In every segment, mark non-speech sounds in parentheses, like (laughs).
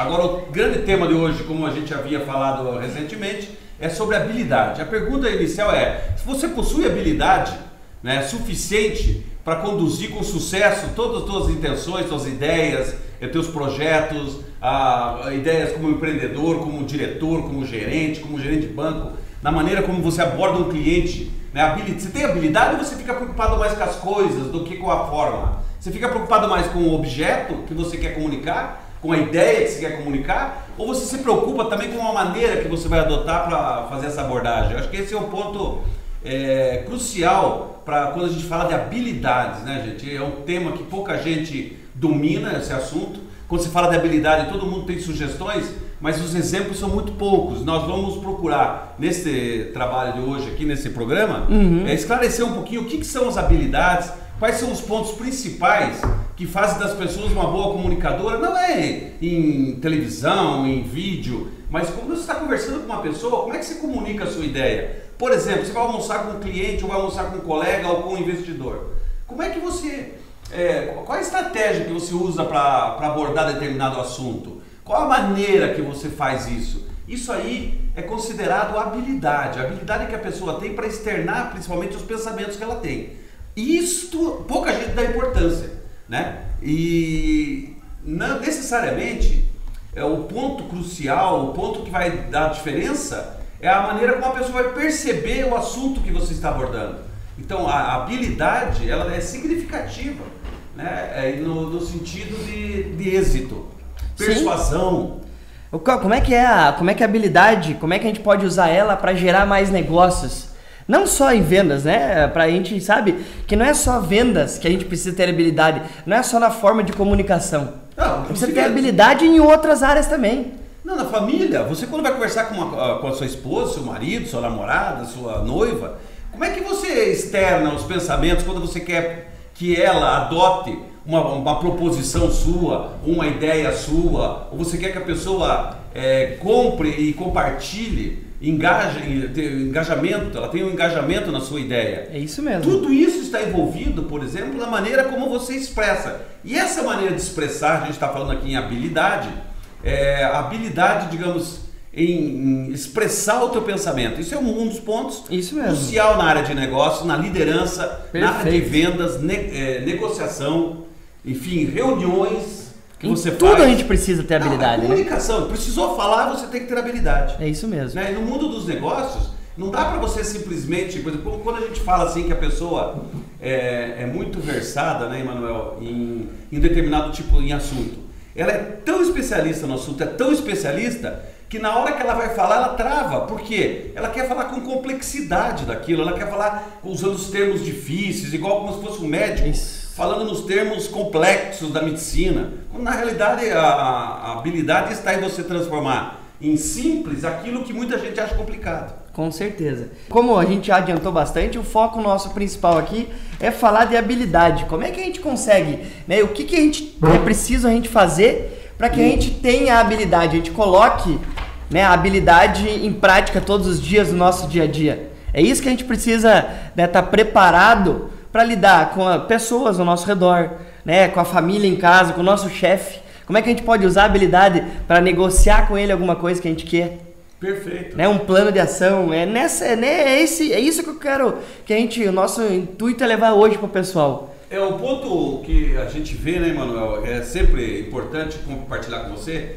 Agora, o grande tema de hoje, como a gente havia falado recentemente, é sobre habilidade. A pergunta inicial é: se você possui habilidade né, suficiente para conduzir com sucesso todas as suas intenções, suas ideias, eh, teus projetos, ah, ideias como empreendedor, como diretor, como gerente, como gerente de banco, na maneira como você aborda um cliente. Né? Você tem habilidade ou você fica preocupado mais com as coisas do que com a forma? Você fica preocupado mais com o objeto que você quer comunicar, com a ideia que você quer comunicar, ou você se preocupa também com a maneira que você vai adotar para fazer essa abordagem? Eu acho que esse é um ponto é, crucial para quando a gente fala de habilidades, né, gente? É um tema que pouca gente domina esse assunto. Quando se fala de habilidade, todo mundo tem sugestões, mas os exemplos são muito poucos. Nós vamos procurar, nesse trabalho de hoje, aqui nesse programa, uhum. é, esclarecer um pouquinho o que, que são as habilidades, quais são os pontos principais que fazem das pessoas uma boa comunicadora. Não é em televisão, em vídeo, mas quando você está conversando com uma pessoa, como é que você comunica a sua ideia? Por exemplo, você vai almoçar com um cliente, ou vai almoçar com um colega, ou com um investidor. Como é que você. É, qual a estratégia que você usa para abordar determinado assunto? Qual a maneira que você faz isso? Isso aí é considerado habilidade, habilidade que a pessoa tem para externar principalmente os pensamentos que ela tem. Isto pouca gente dá importância, né? E não necessariamente é o ponto crucial, o ponto que vai dar diferença é a maneira como a pessoa vai perceber o assunto que você está abordando. Então a habilidade ela é significativa, né? É no, no sentido de, de êxito, persuasão. Sim. Como é que é a, como é que é a habilidade, como é que a gente pode usar ela para gerar mais negócios? Não só em vendas, né? Pra gente, sabe, que não é só vendas que a gente precisa ter habilidade, não é só na forma de comunicação. Não, você ter habilidade em outras áreas também. Não, na família. Você quando vai conversar com, uma, com a sua esposa, seu marido, sua namorada, sua noiva, como é que você externa os pensamentos quando você quer que ela adote uma, uma proposição sua, uma ideia sua, ou você quer que a pessoa é, compre e compartilhe engaja, engajamento, ela tem um engajamento na sua ideia. É isso mesmo. Tudo isso está envolvido, por exemplo, na maneira como você expressa. E essa maneira de expressar, a gente está falando aqui em habilidade, é, habilidade, digamos, em, em, expressar o teu pensamento. Isso é um, um dos pontos crucial na área de negócio, na liderança, Perfeito. na área de vendas, ne, é, negociação, enfim, reuniões que em você tudo faz. a gente precisa ter habilidade. Não, né? comunicação, né? precisou falar, você tem que ter habilidade. É isso mesmo. Né? E no mundo dos negócios, não dá para você simplesmente, quando a gente fala assim que a pessoa é, é muito versada, né, Emanuel, em, em determinado tipo de assunto. Ela é tão especialista no assunto, é tão especialista que na hora que ela vai falar, ela trava. Por quê? Ela quer falar com complexidade daquilo, ela quer falar usando os termos difíceis, igual como se fosse um médico. Isso falando nos termos complexos da medicina. Na realidade, a, a habilidade está em você transformar em simples aquilo que muita gente acha complicado. Com certeza. Como a gente já adiantou bastante, o foco nosso principal aqui é falar de habilidade. Como é que a gente consegue, né? O que, que a gente é preciso a gente fazer para que a gente tenha a habilidade, a gente coloque né, a habilidade em prática todos os dias no nosso dia a dia. É isso que a gente precisa estar né, tá preparado para lidar com pessoas ao nosso redor, né, com a família em casa, com o nosso chefe. Como é que a gente pode usar a habilidade para negociar com ele alguma coisa que a gente quer? Perfeito. Né, um plano de ação. É, nessa, né, é, esse, é isso que eu quero que a gente. O nosso intuito é levar hoje para o pessoal. É o ponto que a gente vê, né, Manuel? É sempre importante compartilhar com você.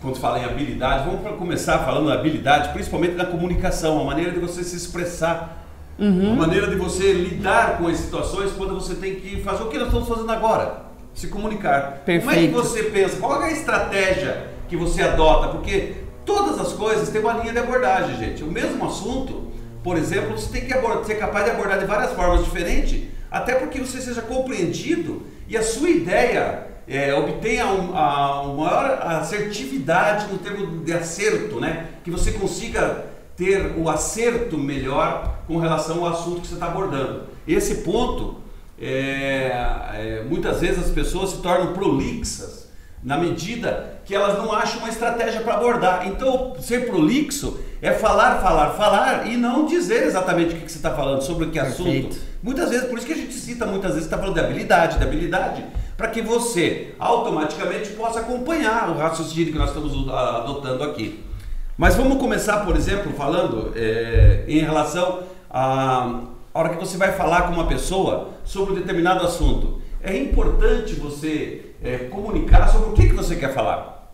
Quando fala em habilidade, vamos começar falando da habilidade, principalmente da comunicação, a maneira de você se expressar Uhum. Uma maneira de você lidar com as situações quando você tem que fazer o que nós estamos fazendo agora, se comunicar. Perfeito. Como é que você pensa? Qual é a estratégia que você adota? Porque todas as coisas têm uma linha de abordagem, gente. O mesmo assunto, por exemplo, você tem que abordar, ser capaz de abordar de várias formas diferentes, até porque você seja compreendido e a sua ideia é, obtenha um, a, uma maior assertividade no termo de acerto, né? Que você consiga ter o acerto melhor com relação ao assunto que você está abordando. Esse ponto, é, é, muitas vezes as pessoas se tornam prolixas na medida que elas não acham uma estratégia para abordar. Então, ser prolixo é falar, falar, falar e não dizer exatamente o que, que você está falando, sobre que Perfeito. assunto. Muitas vezes, por isso que a gente cita muitas vezes, está falando de habilidade, de habilidade, para que você automaticamente possa acompanhar o raciocínio que nós estamos adotando aqui. Mas vamos começar, por exemplo, falando é, em relação a hora que você vai falar com uma pessoa sobre um determinado assunto. É importante você é, comunicar sobre o que, que você quer falar.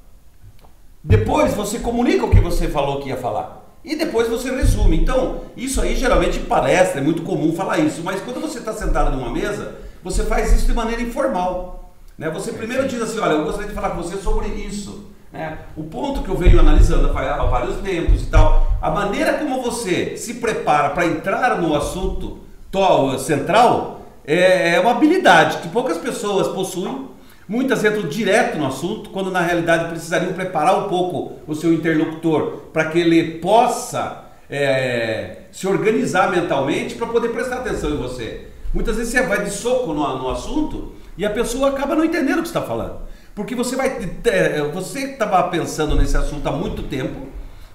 Depois você comunica o que você falou que ia falar. E depois você resume. Então, isso aí geralmente palestra, é muito comum falar isso, mas quando você está sentado numa mesa, você faz isso de maneira informal. Né? Você primeiro diz assim, olha, eu gostaria de falar com você sobre isso. Né? O ponto que eu venho analisando há vários tempos e tal, a maneira como você se prepara para entrar no assunto central é, é uma habilidade que poucas pessoas possuem Muitas entram direto no assunto, quando na realidade precisariam preparar um pouco o seu interlocutor para que ele possa é, se organizar mentalmente para poder prestar atenção em você. Muitas vezes você vai de soco no, no assunto e a pessoa acaba não entendendo o que está falando. Porque você vai. É, você estava pensando nesse assunto há muito tempo,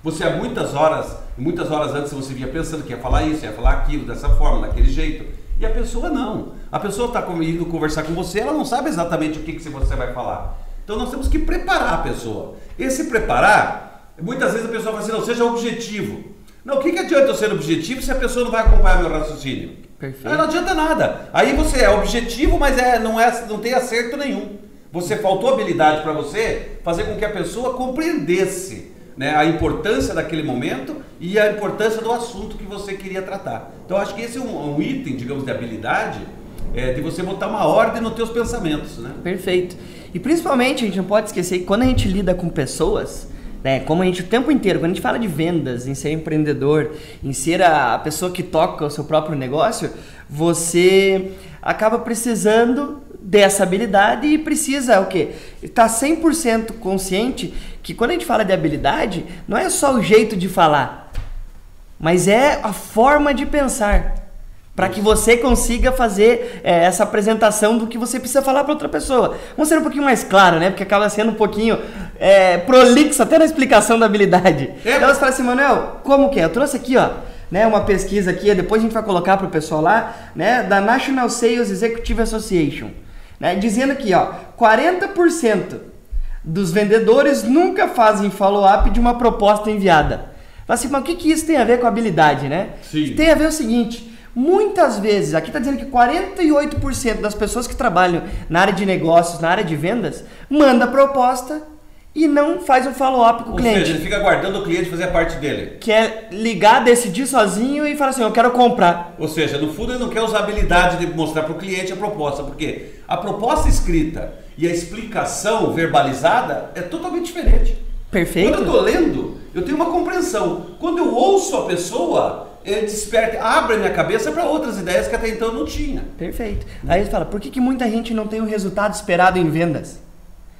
você há muitas horas, muitas horas antes você vinha pensando que ia falar isso, ia falar aquilo, dessa forma, daquele jeito. E a pessoa não. A pessoa está indo conversar com você, ela não sabe exatamente o que, que você vai falar. Então nós temos que preparar a pessoa. Esse preparar, muitas vezes a pessoa fala assim, não, seja objetivo. Não, o que, que adianta eu ser objetivo se a pessoa não vai acompanhar meu raciocínio? Perfeito. Aí não adianta nada. Aí você é objetivo, mas é, não, é, não tem acerto nenhum. Você faltou habilidade para você fazer com que a pessoa compreendesse né, a importância daquele momento e a importância do assunto que você queria tratar. Então acho que esse é um, um item, digamos, de habilidade é, de você botar uma ordem nos teus pensamentos, né? Perfeito. E principalmente a gente não pode esquecer que quando a gente lida com pessoas, né, como a gente o tempo inteiro, quando a gente fala de vendas, em ser empreendedor, em ser a pessoa que toca o seu próprio negócio, você acaba precisando dessa habilidade e precisa o quê? Estar tá 100% consciente que quando a gente fala de habilidade, não é só o jeito de falar, mas é a forma de pensar. Para que você consiga fazer é, essa apresentação do que você precisa falar para outra pessoa. Vamos ser um pouquinho mais claro, né? Porque acaba sendo um pouquinho é, prolixo até na explicação da habilidade. É. Então você fala assim, Manuel, como que é? Eu trouxe aqui, ó, né, uma pesquisa aqui, depois a gente vai colocar para o pessoal lá, né, da National Sales Executive Association, né, dizendo aqui, ó, 40% dos vendedores nunca fazem follow-up de uma proposta enviada. Fala assim, mas o que, que isso tem a ver com habilidade, né? Sim. Tem a ver o seguinte, muitas vezes, aqui está dizendo que 48% das pessoas que trabalham na área de negócios, na área de vendas, manda proposta e não faz um follow-up com o cliente. Ou seja, ele fica aguardando o cliente fazer a parte dele. Quer ligar, decidir sozinho e falar assim, eu quero comprar. Ou seja, no fundo ele não quer usar a habilidade de mostrar para o cliente a proposta, porque a proposta escrita e a explicação verbalizada é totalmente diferente. Perfeito. Quando eu estou lendo, eu tenho uma compreensão. Quando eu ouço a pessoa, ele desperta, abre a minha cabeça para outras ideias que até então não tinha. Perfeito. Aí ele fala, por que, que muita gente não tem o resultado esperado em vendas?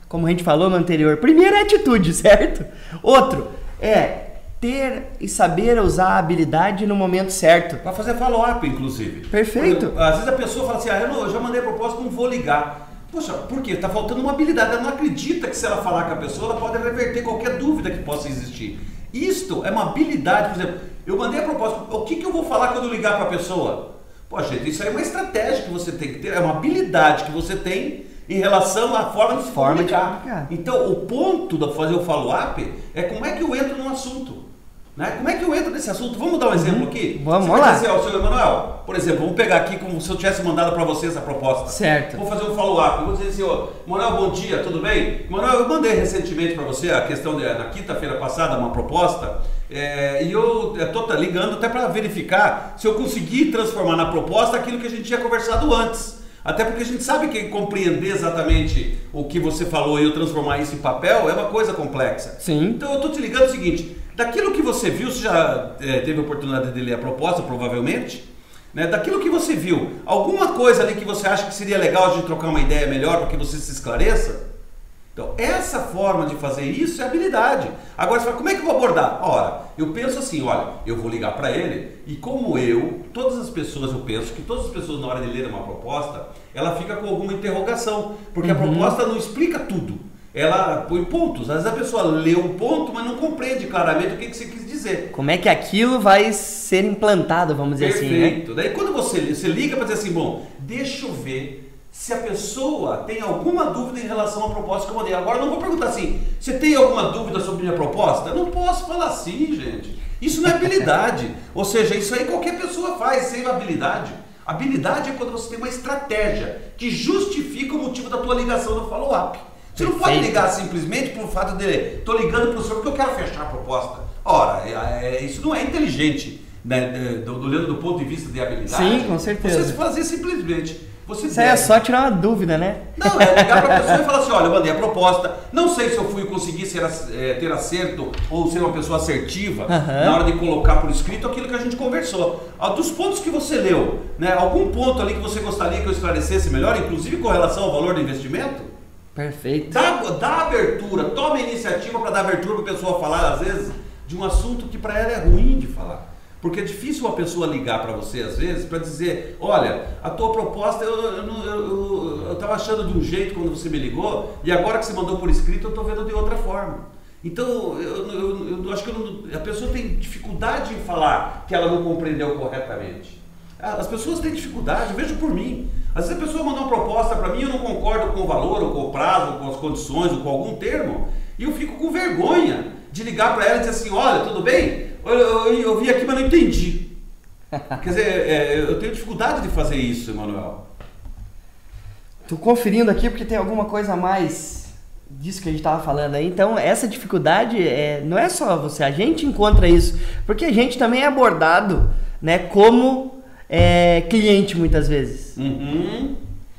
Como a gente falou no anterior. Primeiro é atitude, certo? Outro é ter e saber usar a habilidade no momento certo. Para fazer follow-up, inclusive. Perfeito. às vezes a pessoa fala assim, ah, eu, não, eu já mandei a proposta, não vou ligar. Poxa, por quê? Está faltando uma habilidade. Ela não acredita que se ela falar com a pessoa, ela pode reverter qualquer dúvida que possa existir. Isto é uma habilidade. Por exemplo, eu mandei a proposta. O que, que eu vou falar quando eu ligar para a pessoa? Poxa, isso aí é uma estratégia que você tem que ter. É uma habilidade que você tem em relação à forma de se forma comunicar. De comunicar. Então, o ponto de fazer o follow-up é como é que eu entro no assunto. Né? Como é que eu entro nesse assunto? Vamos dar um exemplo uhum. aqui? Vamos Você lá. Dizer, ó, senhor Emanuel, por exemplo, vamos pegar aqui como se eu tivesse mandado para vocês a proposta. Certo. Vou fazer um follow-up. Vou dizer assim, ó, Emanuel, bom dia, tudo bem? Emanuel, eu mandei recentemente para você a questão de, na quinta-feira passada uma proposta é, e eu estou tá ligando até para verificar se eu consegui transformar na proposta aquilo que a gente tinha conversado antes. Até porque a gente sabe que compreender exatamente o que você falou e eu transformar isso em papel é uma coisa complexa. Sim. Então eu estou te ligando o seguinte, daquilo que você viu, você já é, teve a oportunidade de ler a proposta, provavelmente, né? daquilo que você viu, alguma coisa ali que você acha que seria legal a gente trocar uma ideia melhor para que você se esclareça? Então, essa forma de fazer isso é habilidade. Agora você fala, como é que eu vou abordar? Ora, eu penso assim, olha, eu vou ligar para ele e como eu, todas as pessoas, eu penso que todas as pessoas na hora de ler uma proposta, ela fica com alguma interrogação, porque uhum. a proposta não explica tudo. Ela põe pontos. Às vezes a pessoa lê um ponto, mas não compreende claramente o que, que você quis dizer. Como é que aquilo vai ser implantado, vamos dizer Perfeito. assim, né? Daí quando você, você liga para dizer assim, bom, deixa eu ver se a pessoa tem alguma dúvida em relação à proposta que eu mandei. Agora, não vou perguntar assim, você tem alguma dúvida sobre minha proposta? Eu não posso falar assim, gente. Isso não é habilidade. (laughs) Ou seja, isso aí qualquer pessoa faz sem habilidade. Habilidade é quando você tem uma estratégia que justifica o motivo da tua ligação no follow-up. Você não pode ligar simplesmente pelo fato de estou ligando para o senhor porque eu quero fechar a proposta. Ora, é, é, isso não é inteligente, né, olhando do ponto de vista de habilidade. Sim, com certeza. Você fazer simplesmente. Você Isso aí é só tirar uma dúvida, né? Não, é ligar para a pessoa e falar assim: olha, eu mandei a proposta, não sei se eu fui conseguir ser, é, ter acerto ou ser uma pessoa assertiva uhum. na hora de colocar por escrito aquilo que a gente conversou. Ah, dos pontos que você leu, né, algum ponto ali que você gostaria que eu esclarecesse melhor, inclusive com relação ao valor do investimento? Perfeito. Dá, dá abertura, toma iniciativa para dar abertura para a pessoa falar, às vezes, de um assunto que para ela é ruim de falar. Porque é difícil uma pessoa ligar para você, às vezes, para dizer: olha, a tua proposta eu estava achando de um jeito quando você me ligou, e agora que você mandou por escrito, eu estou vendo de outra forma. Então, eu, eu, eu acho que não, a pessoa tem dificuldade em falar que ela não compreendeu corretamente. As pessoas têm dificuldade, vejo por mim. Às vezes a pessoa manda uma proposta para mim, eu não concordo com o valor, ou com o prazo, ou com as condições, ou com algum termo, e eu fico com vergonha de ligar para ela e dizer assim: olha, tudo bem? Eu, eu, eu, vi aqui, mas não entendi. Quer dizer, é, eu tenho dificuldade de fazer isso, Emanuel. Tô conferindo aqui porque tem alguma coisa a mais disso que a gente estava falando aí. Então, essa dificuldade é, não é só você, a gente encontra isso, porque a gente também é abordado né, como é, cliente muitas vezes. Uhum.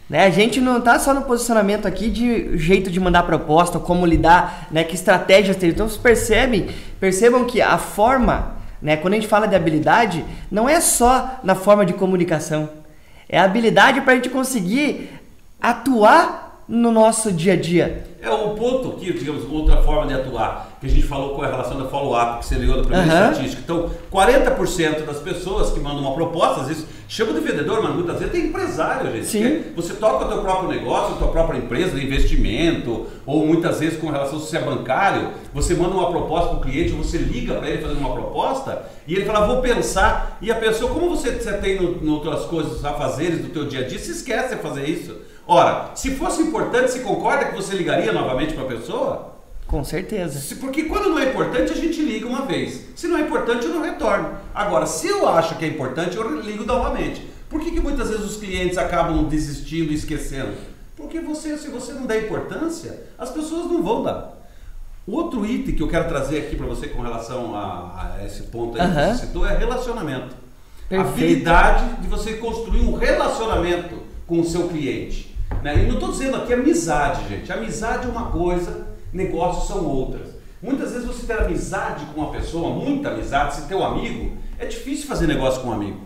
Né? A gente não está só no posicionamento aqui de jeito de mandar proposta, como lidar, né? que estratégias ter. Então vocês percebem, percebam que a forma, né? quando a gente fala de habilidade, não é só na forma de comunicação. É a habilidade para a gente conseguir atuar no nosso dia a dia. É o ponto que, digamos, outra forma de atuar, que a gente falou com a relação da follow-up, que você leu da primeira uhum. estatística. Então, 40% das pessoas que mandam uma proposta, às vezes chama de vendedor, mas muitas vezes tem empresário, gente. Sim. Você toca o teu próprio negócio, a tua própria empresa de investimento, ou muitas vezes com relação se é bancário, você manda uma proposta para o cliente, você liga para ele fazendo uma proposta, e ele fala, vou pensar, e a pessoa, como você, você tem no, no outras coisas a fazeres do teu dia a dia, se esquece de fazer isso. Ora, se fosse importante, você concorda que você ligaria novamente para a pessoa? Com certeza. Se, porque quando não é importante, a gente liga uma vez. Se não é importante, eu não retorno. Agora, se eu acho que é importante, eu ligo novamente. Por que, que muitas vezes os clientes acabam desistindo e esquecendo? Porque você, se você não der importância, as pessoas não vão dar. Outro item que eu quero trazer aqui para você com relação a, a, esse ponto aí uhum. que você citou é relacionamento. Perfeito. A habilidade de você construir um relacionamento com o seu cliente. Né? E não estou dizendo aqui amizade, gente. Amizade é uma coisa, negócios são outras. Muitas vezes você ter amizade com uma pessoa, muita amizade, se ter um amigo, é difícil fazer negócio com um amigo.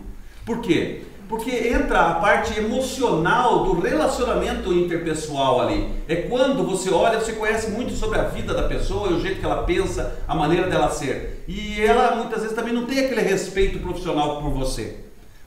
Por quê? Porque entra a parte emocional do relacionamento interpessoal ali. É quando você olha, você conhece muito sobre a vida da pessoa, o jeito que ela pensa, a maneira dela ser. E ela muitas vezes também não tem aquele respeito profissional por você.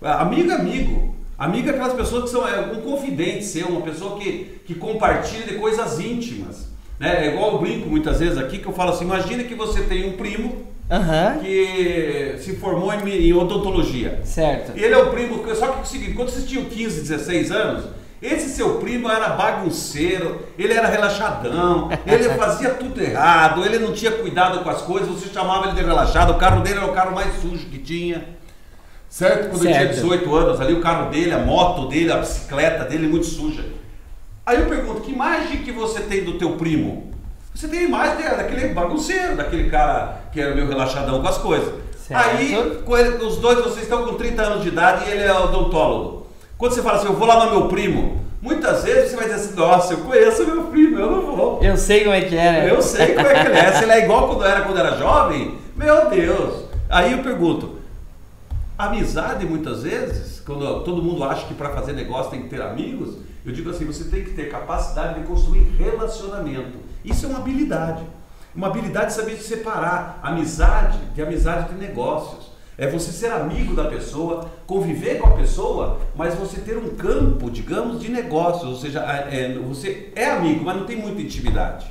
Amigo é amigo. Amigo é aquelas pessoas que são é, um confidente seu, uma pessoa que, que compartilha de coisas íntimas. Né? É igual eu brinco muitas vezes aqui que eu falo assim, imagina que você tem um primo uhum. que se formou em, em, odontologia. Certo. E ele é o primo, só que é o seguinte, quando vocês tinham 15, 16 anos, esse seu primo era bagunceiro, ele era relaxadão, (laughs) ele fazia tudo errado, ele não tinha cuidado com as coisas, você chamava ele de relaxado, o carro dele era o carro mais sujo que tinha. Certo? Quando certo. ele tinha 18 anos, ali o carro dele, a moto dele, a bicicleta dele muito suja. Aí eu pergunto, que imagem que você tem do teu primo? Você tem a imagem daquele bagunceiro, daquele cara que era meio relaxadão com as coisas. Certo. Aí, ele, os dois, vocês estão com 30 anos de idade e ele é odontólogo. Quando você fala assim, eu vou lá no meu primo, muitas vezes você vai dizer assim, nossa, eu conheço meu primo, eu não vou. Eu sei como é que é, né? Eu sei como é que ele é. Se ele é igual quando era quando era jovem, meu Deus. Aí eu pergunto, Amizade, muitas vezes, quando todo mundo acha que para fazer negócio tem que ter amigos, eu digo assim: você tem que ter capacidade de construir relacionamento. Isso é uma habilidade. Uma habilidade de saber separar amizade de amizade de negócios. É você ser amigo da pessoa, conviver com a pessoa, mas você ter um campo, digamos, de negócios. Ou seja, é, você é amigo, mas não tem muita intimidade.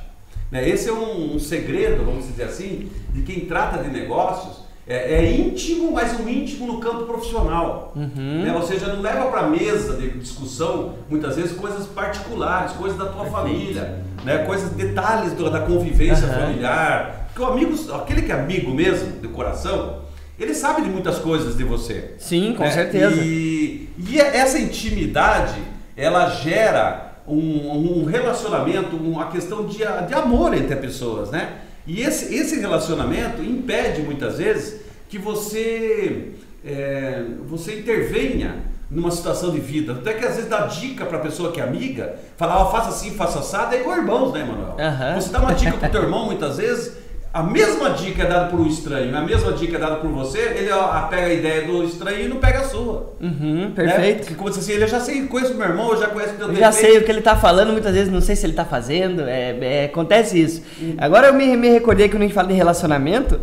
Né? Esse é um, um segredo, vamos dizer assim, de quem trata de negócios é, é, íntimo, mas um íntimo no campo profissional. Uhum. Né? Ou seja, não leva para mesa de discussão, muitas vezes, coisas particulares, coisas da tua Perfeito. família, né? coisas, detalhes da convivência uhum. familiar. Porque o amigo, aquele que é amigo mesmo, de coração, ele sabe de muitas coisas de você. Sim, com né? certeza. E, e essa intimidade, ela gera um, um relacionamento, uma questão de, de amor entre as pessoas, né? E esse, esse relacionamento impede muitas vezes que você, é, você intervenha numa situação de vida. Até que às vezes dá dica para a pessoa que é amiga, falar, oh, faça assim, faça assado, é igual irmãos, né, Manuel? Uhum. Você dá uma dica pro teu irmão muitas vezes, a mesma dica é dada por um estranho, a mesma dica é dada por você, ele ó, pega a ideia do estranho e não pega a sua. Uhum, né? perfeito. Né? Como você assim, ele já sei, conheço meu irmão, eu já conheço o teu Eu já sei o que ele está falando, muitas vezes não sei se ele está fazendo, é, é, acontece isso. Uhum. Agora eu me, me recordei que quando a gente fala de relacionamento,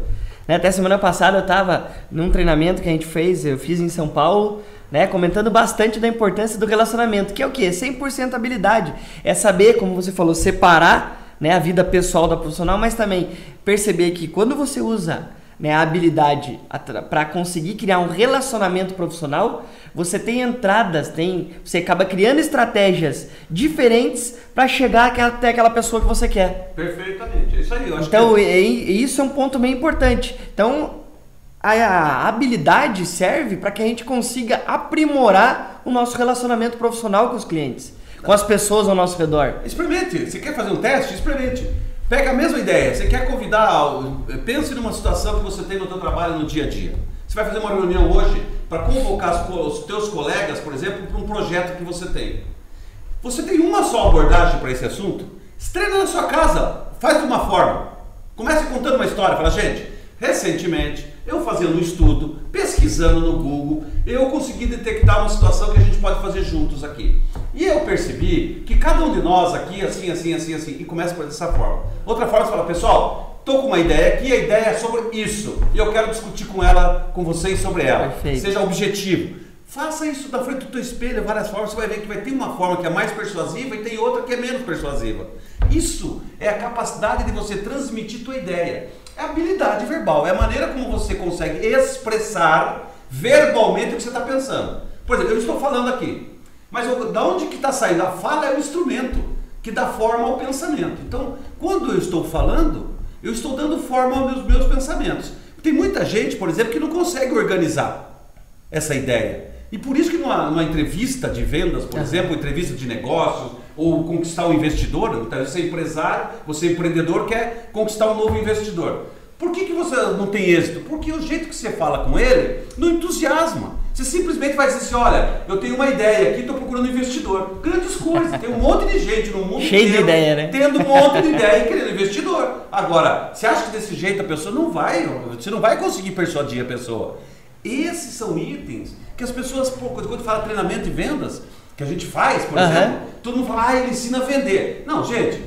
né, até semana passada eu estava num treinamento que a gente fez, eu fiz em São Paulo, né, comentando bastante da importância do relacionamento, que é o quê? 100% habilidade. É saber, como você falou, separar né, a vida pessoal da profissional, mas também perceber que quando você usa né, a habilidade para conseguir criar um relacionamento profissional, você tem entradas, tem, você acaba criando estratégias diferentes para chegar até aquela pessoa que você quer. Perfeitamente, é isso aí. então, que... isso é um ponto bem importante. Então, a, a habilidade serve para que a gente consiga aprimorar o nosso relacionamento profissional com os clientes com as pessoas ao nosso redor. Experimente. Você quer fazer um teste? Experimente. Pega a mesma ideia. Você quer convidar, pense numa situação que você tem no seu trabalho no dia a dia. Você vai fazer uma reunião hoje para convocar os teus colegas, por exemplo, para um projeto que você tem. Você tem uma só abordagem para esse assunto? Estreia na sua casa. Faz de uma forma. Comece contando uma história. Fala, gente, recentemente eu fazendo um estudo, pesquisando no Google, eu consegui detectar uma situação que a gente pode fazer juntos aqui. E eu percebi que cada um de nós aqui, assim, assim, assim, assim, e começa por dessa forma. Outra forma, você fala, pessoal, tô com uma ideia aqui, a ideia é sobre isso, e eu quero discutir com ela, com vocês sobre ela. Perfeito. Seja objetivo. Faça isso da frente do teu espelho, várias formas, você vai ver que vai ter uma forma que é mais persuasiva e tem outra que é menos persuasiva. Isso é a capacidade de você transmitir tua ideia. É habilidade verbal, é a maneira como você consegue expressar verbalmente o que você está pensando. Por exemplo, eu estou falando aqui, mas eu, da onde que está saindo? A fala é o instrumento que dá forma ao pensamento. Então, quando eu estou falando, eu estou dando forma aos meus, pensamentos. Tem muita gente, por exemplo, que não consegue organizar essa ideia. E por isso que numa, numa entrevista de vendas, por uhum. exemplo, entrevista de negócios, ou conquistar um investidor, então você é empresário, você é empreendedor, quer conquistar um novo investidor. Por que, que você não tem êxito? Porque o jeito que você fala com ele não entusiasma. Você simplesmente vai dizer assim, olha, eu tenho uma ideia aqui, estou procurando um investidor. Grandes coisas, tem um monte de gente no mundo Cheio inteiro, de ideia, né? tendo um monte de ideia e querendo investidor. Agora, você acha que desse jeito a pessoa não vai, você não vai conseguir persuadir a pessoa. Esses são itens que as pessoas, quando fala treinamento e vendas, que a gente faz, por uhum. exemplo, todo mundo fala, ah, ele ensina a vender. Não, gente,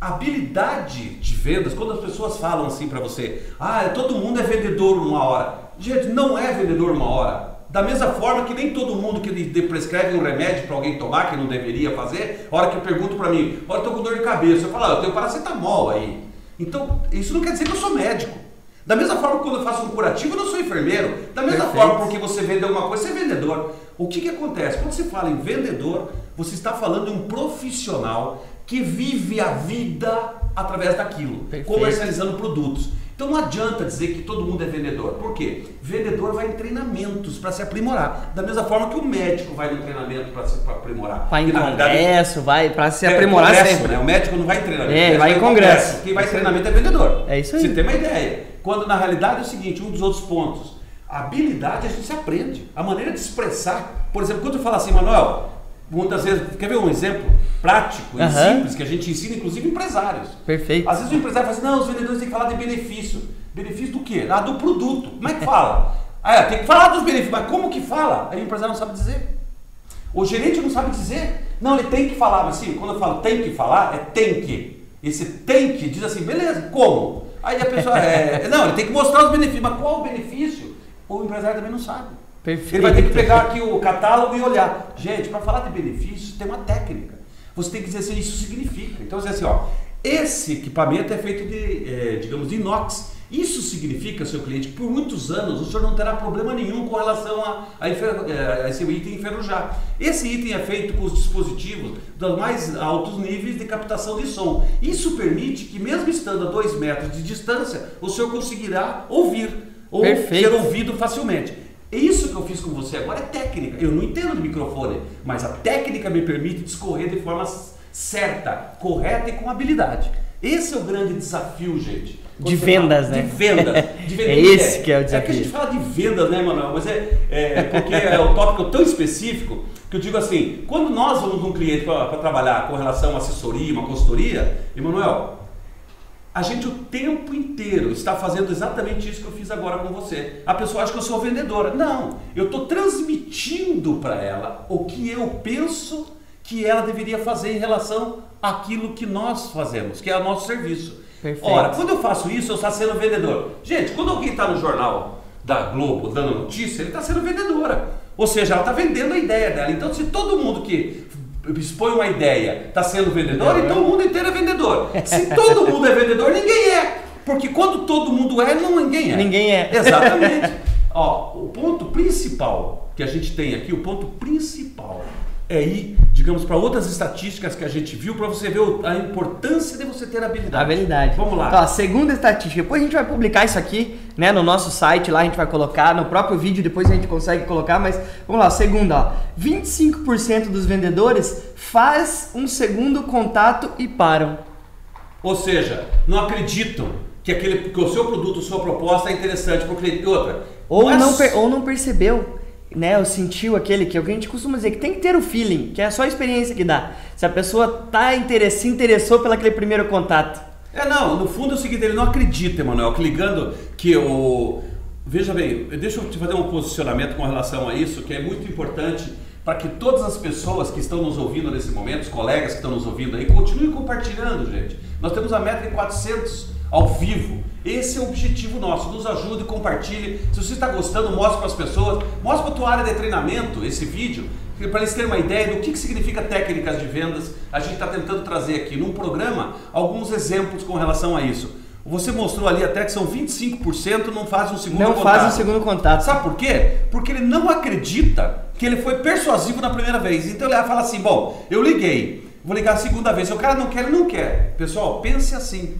habilidade de vendas, quando as pessoas falam assim para você, ah, todo mundo é vendedor uma hora. Gente, não é vendedor uma hora. Da mesma forma que nem todo mundo que prescreve um remédio para alguém tomar, que não deveria fazer, a hora que eu pergunto para mim, olha, eu tô com dor de cabeça, eu falo, ah, eu tenho paracetamol aí. Então, isso não quer dizer que eu sou médico. Da mesma forma que quando eu faço um curativo, eu não sou enfermeiro. Da mesma Perfeito. forma, porque você vende alguma coisa, você é vendedor. O que, que acontece? Quando você fala em vendedor, você está falando de um profissional que vive a vida através daquilo, Perfeito. comercializando produtos. Então não adianta dizer que todo mundo é vendedor. Por quê? Vendedor vai em treinamentos para se aprimorar. Da mesma forma que o médico vai no treinamento para se pra aprimorar. Vai em congresso, vai para se é, aprimorar congresso, sempre. Né? O médico não vai em treinamento. É, vai em congresso. congresso. Quem vai em treinamento é vendedor. É isso aí. Você tem uma ideia. Quando na realidade é o seguinte, um dos outros pontos a habilidade a gente se aprende. A maneira de expressar. Por exemplo, quando eu falo assim, Manuel, muitas vezes, quer ver um exemplo prático e uhum. simples que a gente ensina, inclusive empresários. Perfeito. Às vezes o empresário fala assim, não, os vendedores têm que falar de benefício. Benefício do quê? Ah, do produto. Como é que fala? (laughs) ah, é, tem que falar dos benefícios, mas como que fala? Aí o empresário não sabe dizer. O gerente não sabe dizer. Não, ele tem que falar, mas assim, quando eu falo tem que falar, é tem que. Esse tem que diz assim, beleza, como? Aí a pessoa, é, (laughs) não, ele tem que mostrar os benefícios, mas qual o benefício? o empresário também não sabe. Perfeito. Ele vai ter que pegar aqui o catálogo e olhar. Gente, para falar de benefícios tem uma técnica. Você tem que dizer assim, isso significa. Então, dizer assim, ó, esse equipamento é feito de, é, digamos, de inox. Isso significa, seu cliente, que por muitos anos o senhor não terá problema nenhum com relação a, a, a esse item enferrujar. Esse item é feito com os dispositivos dos mais altos níveis de captação de som. Isso permite que, mesmo estando a dois metros de distância, o senhor conseguirá ouvir ou Perfeito. ser ouvido facilmente. Isso que eu fiz com você agora é técnica. Eu não entendo de microfone, mas a técnica me permite discorrer de forma certa, correta e com habilidade. Esse é o grande desafio, gente de vendas, fala, né? De vendas. (laughs) De vendas. é esse que é o desafio. É que a gente fala de vendas, né, Manuel? Mas é, é porque é um tópico tão específico que eu digo assim, quando nós vamos num cliente para trabalhar com relação a assessoria, uma consultoria, Emanuel, a gente o tempo inteiro está fazendo exatamente isso que eu fiz agora com você. A pessoa acha que eu sou vendedora. Não, eu estou transmitindo para ela o que eu penso que ela deveria fazer em relação àquilo que nós fazemos, que é o nosso serviço. Perfeito. Ora, quando eu faço isso, eu estou sendo vendedor. Gente, quando alguém está no jornal da Globo dando notícia, ele está sendo vendedora. Ou seja, ela está vendendo a ideia dela. Então, se todo mundo que expõe uma ideia está sendo vendedor, é. então o mundo inteiro é vendedor. Se todo mundo é vendedor, ninguém é. Porque quando todo mundo é, não ninguém é. Ninguém é. Exatamente. Ó, o ponto principal que a gente tem aqui, o ponto principal é ir, digamos, para outras estatísticas que a gente viu para você ver a importância de você ter habilidade. Habilidade. Vamos lá. Então, a segunda estatística, depois a gente vai publicar isso aqui, né, no nosso site, lá a gente vai colocar, no próprio vídeo depois a gente consegue colocar, mas vamos lá, segunda, ó. 25% dos vendedores faz um segundo contato e param. Ou seja, não acreditam que aquele que o seu produto, sua proposta é interessante para o cliente. Outra. Ou, mas... não, ou não percebeu né, o sentiu aquele que a gente costuma dizer, que tem que ter o feeling, que é só a experiência que dá. Se a pessoa tá interess, se interessou pelo aquele primeiro contato. É, não, no fundo é o seguinte, ele não acredita, Emanuel, que ligando que o... Veja bem, deixa eu te fazer um posicionamento com relação a isso, que é muito importante para que todas as pessoas que estão nos ouvindo nesse momento, os colegas que estão nos ouvindo aí, continuem compartilhando, gente. Nós temos a meta de 400 ao vivo. Esse é o objetivo nosso. Nos ajude, compartilhe. Se você está gostando, mostre para as pessoas. Mostre para a tua área de treinamento esse vídeo, para eles terem uma ideia do que, que significa técnicas de vendas. A gente está tentando trazer aqui num programa alguns exemplos com relação a isso. Você mostrou ali até que são 25% não fazem um segundo não contato. Não fazem um segundo contato. Sabe por quê? Porque ele não acredita que ele foi persuasivo na primeira vez. Então ele fala assim: bom, eu liguei, vou ligar a segunda vez. Se o cara não quer, ele não quer. Pessoal, pense assim.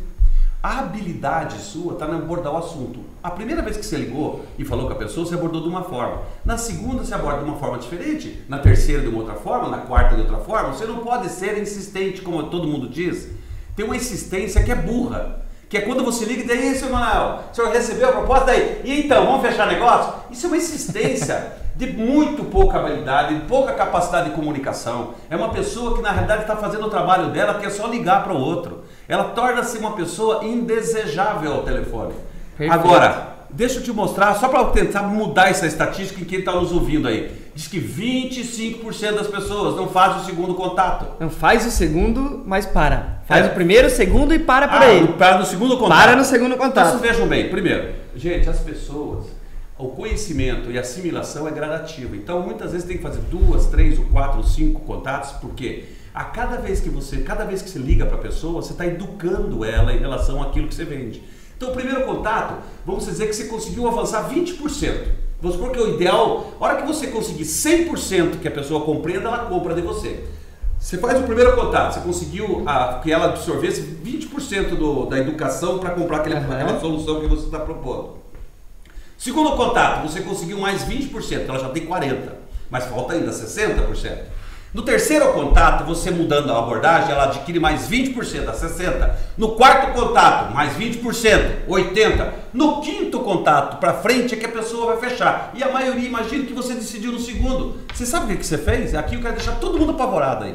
A habilidade sua está em abordar o assunto. A primeira vez que você ligou e falou com a pessoa, você abordou de uma forma. Na segunda, você aborda de uma forma diferente. Na terceira, de uma outra forma. Na quarta, de outra forma. Você não pode ser insistente, como todo mundo diz. Tem uma insistência que é burra. Que é quando você liga e diz, e aí, seu Manuel, o senhor recebeu a proposta daí? E então, vamos fechar negócio? Isso é uma insistência de muito pouca habilidade, de pouca capacidade de comunicação. É uma pessoa que na realidade está fazendo o trabalho dela, que é só ligar para o outro ela torna-se uma pessoa indesejável ao telefone. Perfeito. Agora, deixa eu te mostrar, só para tentar mudar essa estatística em quem está nos ouvindo aí. Diz que 25% das pessoas não fazem o segundo contato. Não faz o segundo, mas para. Faz é. o primeiro, o segundo e para por ah, aí. Para no segundo contato. Para no segundo contato. Então, vejam bem, primeiro, gente, as pessoas, o conhecimento e a assimilação é gradativo. Então, muitas vezes tem que fazer duas, três, ou quatro, ou cinco contatos, por quê? A cada vez que você, cada vez que você liga para a pessoa, você está educando ela em relação àquilo que você vende. Então, o primeiro contato, vamos dizer que você conseguiu avançar 20%. Vamos supor que é o ideal, a hora que você conseguir 100% que a pessoa compreenda, ela compra de você. Você faz o primeiro contato, você conseguiu a, que ela absorvesse 20% do, da educação para comprar aquele, uhum. aquela solução que você está propondo. Segundo contato, você conseguiu mais 20%, ela já tem 40%, mas falta ainda 60%. No terceiro contato, você mudando a abordagem, ela adquire mais 20% a 60%. No quarto contato, mais 20%, 80%. No quinto contato, para frente, é que a pessoa vai fechar. E a maioria, imagina que você decidiu no segundo. Você sabe o que, você fez? Aqui eu quero deixar todo mundo apavorado aí.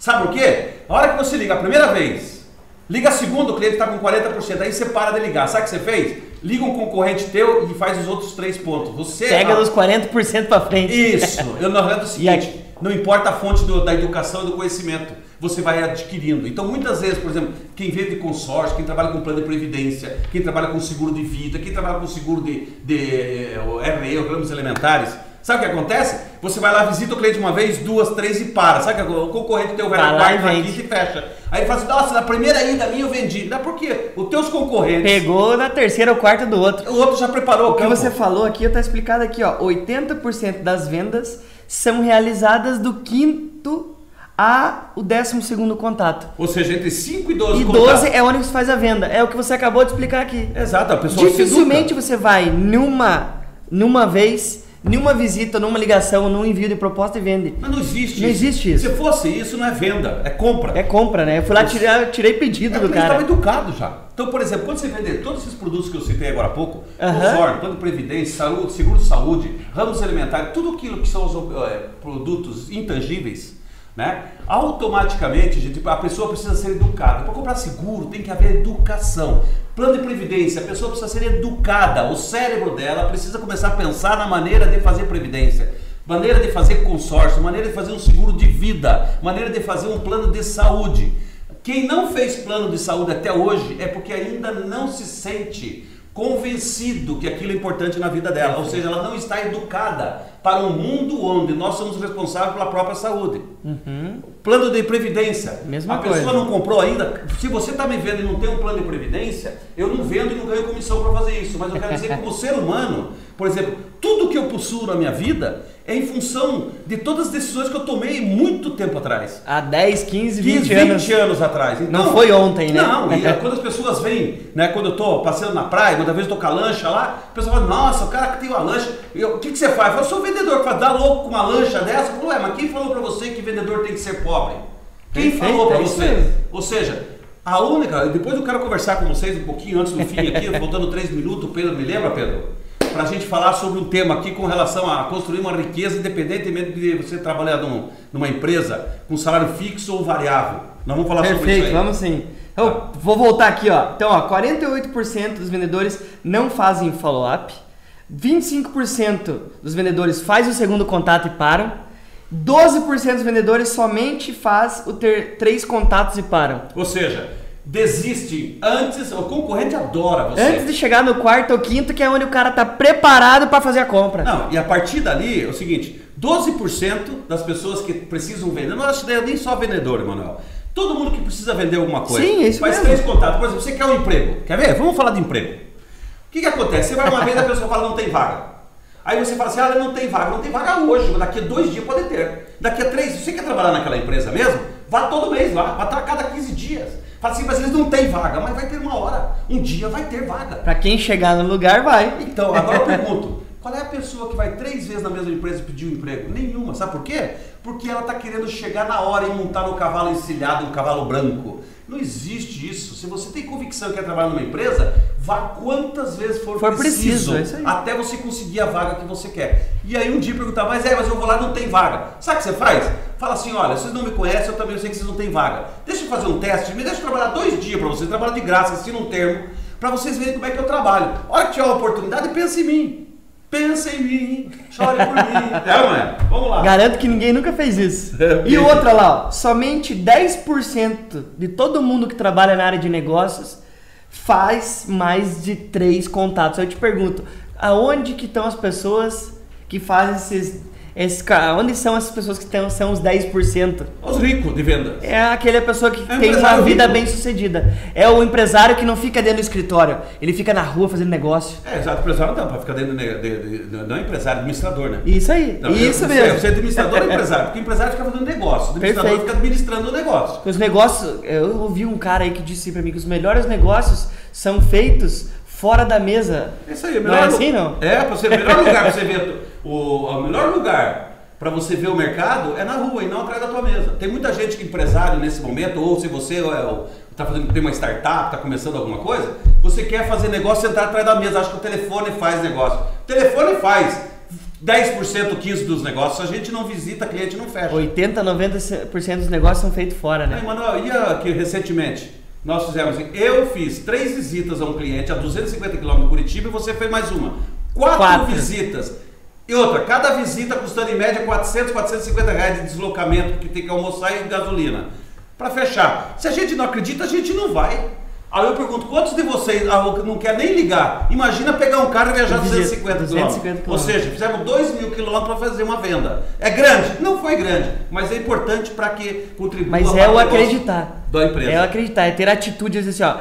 Sabe por quê? A hora que você liga a primeira vez, liga a segunda, o cliente está com 40%, aí você para de ligar. Sabe o que você fez? Liga um concorrente teu e faz os outros três pontos. Você Pega dos 40% para frente. Isso. Eu não é o (laughs) seguinte. Não importa a fonte do, da educação e do conhecimento, você vai adquirindo. Então, muitas vezes, por exemplo, quem vende consórcio, quem trabalha com plano de previdência, quem trabalha com seguro de vida, quem trabalha com seguro de, de, de RE, ramos elementares, Sabe o que acontece? Você vai lá, visita o cliente uma vez, duas, três e para. Sabe que o concorrente teu vai na lá quarta, e na vende. quinta e fecha. Aí ele fala assim, nossa, na primeira ida minha eu vendi. Não é porque os teus concorrentes, Pegou na terceira ou quarta do outro. o outro já preparou O que campo. você falou aqui, tá explicado aqui, ó. 80% das vendas são realizadas do quinto a o décimo segundo contato. Ou seja, entre 5 e 12 E contatos. 12 é onde você faz a venda. É o que você acabou de explicar aqui. Exato, a pessoa Dificilmente você vai numa, numa vez, numa visita, numa ligação, num envio de proposta e vende. Mas não existe Não isso. existe isso. Se fosse isso, não é venda, é compra. É compra, né? Eu fui lá, tirei, tirei pedido É do cara. estavam educados já. Então, por exemplo, quando você vender todos esses produtos que eu citei agora há pouco, consórcio, plano de previdência, saúde, seguro de saúde, ramos alimentares, tudo aquilo que são os eh, produtos intangíveis, né? Automaticamente, gente, a pessoa precisa ser educada. Para comprar seguro tem que haver educação. Plano de previdência, a pessoa precisa ser educada. O cérebro dela precisa começar a pensar na maneira de fazer previdência. Maneira de fazer consórcio, maneira de fazer um seguro de vida, maneira de fazer um plano de saúde. Quem não fez plano de saúde até hoje é porque ainda não se sente convencido que aquilo é importante na vida dela, ou seja, ela não está educada para um mundo onde nós somos responsáveis pela própria saúde. Plano de previdência. Mesma a pessoa coisa. não comprou ainda. Se você está me vendo e não tem um plano de previdência, eu não vendo e não ganho comissão para fazer isso. Mas eu quero dizer que como (laughs) ser humano, por exemplo, tudo que eu possuo na minha vida é em função de todas as decisões que eu tomei muito tempo atrás. Há 10, 15, 20, 15, 20 anos. anos atrás. Então, Não foi ontem, né? Não, e é (laughs) quando as pessoas vêm, né, quando eu tô passeando na praia, muitas vezes eu tô com a lancha lá, o pessoal fala, nossa, o cara que tem uma lancha, eu, o que, que você faz? Eu, falo, eu sou vendedor, fala, dá louco com uma lancha dessa? Eu falo, ué, mas quem falou pra você que vendedor tem que ser pobre? Quem Perfeito, falou pra é você? Ou seja, a única, depois eu quero conversar com vocês um pouquinho antes do fim aqui, (laughs) faltando três minutos, Pedro, me lembra, Pedro? Pra gente falar sobre um tema aqui com relação a construir uma riqueza independentemente de você trabalhar num- numa empresa com salário fixo ou variável. Nós vamos falar sobre isso Perfeito, vamos sim. Eu vou voltar aqui, ó. Então, ó, 48% dos vendedores não fazem follow-up. 25% dos vendedores faz o segundo contato e param. 12% dos vendedores somente faz o ter três contatos e param. Ou seja, desiste antes, o concorrente adora você. Antes de chegar no quarto ou quinto, que é onde o cara tá preparado para fazer a compra. Não, e a partir dali é o seguinte: 12% das pessoas que precisam vender, não acho é nem só vendedor, Emanuel. Todo mundo que precisa vender alguma coisa. Sim, é isso Faz mesmo. três contatos. Por exemplo, você quer um emprego. Quer ver? Vamos falar de emprego. O que, que acontece? Você vai uma vez a pessoa fala não tem vaga. Aí você fala assim, ah, não tem vaga, não tem vaga hoje, mas daqui a dois dias pode ter. Daqui a três, você quer trabalhar naquela empresa mesmo, vá todo mês lá, vá a cada 15 dias. Fala assim, mas eles não têm vaga, mas vai ter uma hora. Um dia vai ter vaga. Pra quem chegar no lugar, vai. Então, agora eu (laughs) pergunto, qual é a pessoa que vai três vezes na mesma empresa pedir um emprego? Nenhuma, sabe por quê? Porque ela está querendo chegar na hora e montar no cavalo encilhado, um cavalo branco. Não existe isso. Se você tem convicção que quer trabalhar numa empresa, vá quantas vezes for, For preciso, é isso aí. até você conseguir a vaga que você quer. E aí um dia perguntar, mas é, mas eu vou lá não tem vaga. Sabe o que você faz? Fala assim, olha, vocês não me conhecem, eu também sei que vocês não têm vaga. Deixa eu fazer um teste, me deixa trabalhar dois dias para vocês, trabalhar de graça, assina um termo, para vocês verem como é que eu trabalho. A hora que tiver a oportunidade, pensa em mim. Pensa em mim, chore por mim. (laughs) É, mãe? Vamos lá. Garanto que ninguém nunca fez isso. (laughs) É, E outra lá, ó, somente 10% de todo mundo que trabalha na área de negócios faz mais de três contatos. Eu te pergunto, aonde que estão as pessoas que fazem esses, esses ca- onde são essas pessoas que tão, são os 10%? Os ricos de venda. É aquela pessoa que É tem uma vida rico. bem sucedida. É o empresário que não fica dentro do escritório, ele fica na rua fazendo negócio. É, exato, empresário não dá pra ficar dentro de, de, de- não é empresário, é administrador, né? Isso aí, Não, isso eu- mesmo. Você é administrador ou (laughs) empresário? Porque o empresário fica fazendo negócio, o administrador Perfeito. fica administrando o negócio. Os negócios, eu ouvi um cara aí que disse pra mim que os melhores negócios são feitos fora da mesa. É isso aí, o Não melhor é assim, não? É, o melhor lugar pra você ver (laughs) o, o melhor lugar para você ver o mercado é na rua e não atrás da tua mesa. Tem muita gente que é empresário nesse momento, ou se você é o- tá fazendo, tem uma startup, tá começando alguma coisa, você quer fazer negócio sentar atrás da mesa. Acho que o telefone faz negócio. O telefone faz 10%, 15% dos negócios. A gente não visita, cliente não fecha. 80, 90% dos negócios são feitos fora, Aí, né? Manuel, e aqui recentemente? Nós fizemos eu fiz três visitas a um cliente a 250 km de Curitiba e você fez mais uma. Quatro, Quatro. visitas. E outra, cada visita custando em média 400, 450 reais de deslocamento, porque tem que almoçar e gasolina. Para fechar. Se a gente não acredita, a gente não vai. Aí eu pergunto, quantos de vocês ah, não quer nem ligar? Imagina pegar um carro e viajar 250 quilômetros. Ou seja, fizemos 2 mil quilômetros para fazer uma venda. É grande? Não foi grande, mas é importante para que contribua Mas é o acreditar. Da empresa. É o acreditar, é ter atitude assim, ó.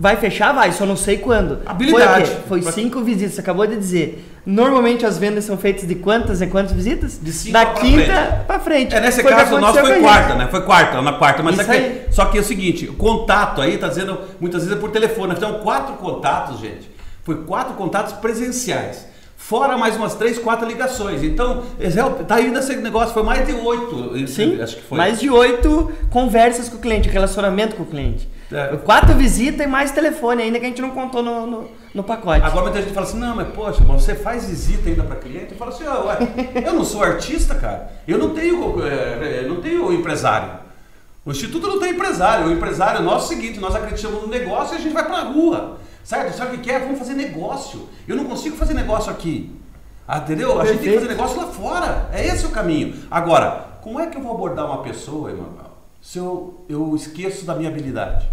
Vai fechar? Vai, só não sei quando. Habilidade. Foi, Foi cinco visitas, você acabou de dizer. Normalmente as vendas são feitas de quantas e quantas visitas? De cinco da pra quinta frente. pra frente. É, nesse Foi caso o nosso foi quarta, né? Foi quarta, na quarta. Mas Isso só que, aí. só que é o seguinte, o contato aí tá dizendo, muitas vezes é por telefone. Então, quatro contatos, gente. Foi quatro contatos presenciais. Fora mais umas três, quatro ligações. Então, tá aí nesse negócio, foi mais de oito. Sim, acho que foi. mais de oito conversas com o cliente, relacionamento com o cliente. É. Quatro visitas e mais telefone ainda que a gente não contou no, no, no pacote. Agora muita gente fala assim, não, mas poxa, você faz visita ainda para cliente? Eu falo assim, "Ah, ué, eu não sou artista, cara. Eu não tenho, eh, eu não tenho empresário. O Instituto não tem empresário. O empresário nosso é o seguinte, nós acreditamos no negócio e a gente vai pra rua. Certo? Sabe o que é? Vamos fazer negócio. Eu não consigo fazer negócio aqui. Ah, entendeu? A gente tem que fazer negócio lá fora. É esse o caminho. Agora, como é que eu vou abordar uma pessoa, Emanuel, se eu, eu esqueço da minha habilidade?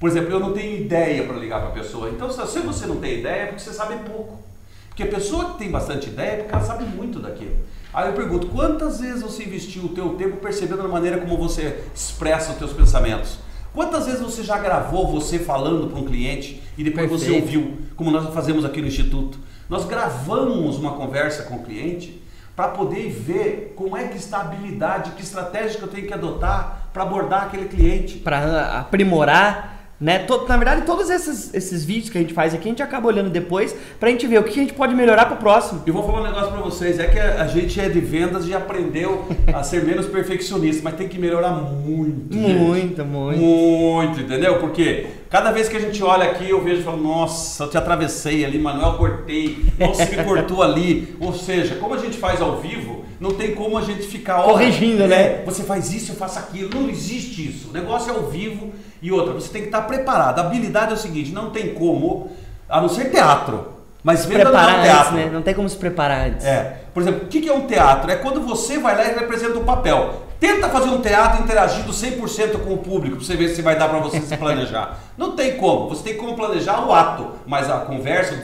Por exemplo, eu não tenho ideia para ligar para a pessoa. Então, se você não tem ideia, é porque você sabe pouco. Porque a pessoa que tem bastante ideia é porque ela sabe muito daquilo. Aí eu pergunto, quantas vezes você investiu o teu tempo percebendo a maneira como você expressa os teus pensamentos? Quantas vezes você já gravou você falando para um cliente e depois você Perfeito. ouviu, como nós fazemos aqui no Instituto? Nós gravamos uma conversa com o cliente para poder ver como é que está a habilidade, que estratégia que eu tenho que adotar para abordar aquele cliente. Para aprimorar, né? To- na verdade, todos esses, esses vídeos que a gente faz aqui, a gente acaba olhando depois pra gente ver o que a gente pode melhorar pro próximo. Eu vou falar um negócio para vocês, é que a, a gente é de vendas e aprendeu a ser menos perfeccionista, mas tem que melhorar muito. gente. Muito, muito. Muito, entendeu? Porque cada vez que a gente olha aqui, eu vejo e falo, nossa, eu te atravessei ali, Manuel, cortei, nossa, me cortou ali. Ou seja, como a gente faz ao vivo, não tem como a gente ficar Corrigindo, né? é, Você faz isso, eu faço aquilo. Não existe isso. O negócio é ao vivo e outra, você tem que estar preparado. A habilidade é o seguinte, não tem como, a não ser teatro. Mas venda não é Preparar um antes, teatro. né? Não tem como se preparar antes. É. Por exemplo, o que que é um teatro? É quando você vai lá e representa um papel. Tenta fazer um teatro interagindo 100% com o público para você ver se vai dar para você se planejar. (laughs) Não tem como. Você tem como planejar o ato, mas a conversa, o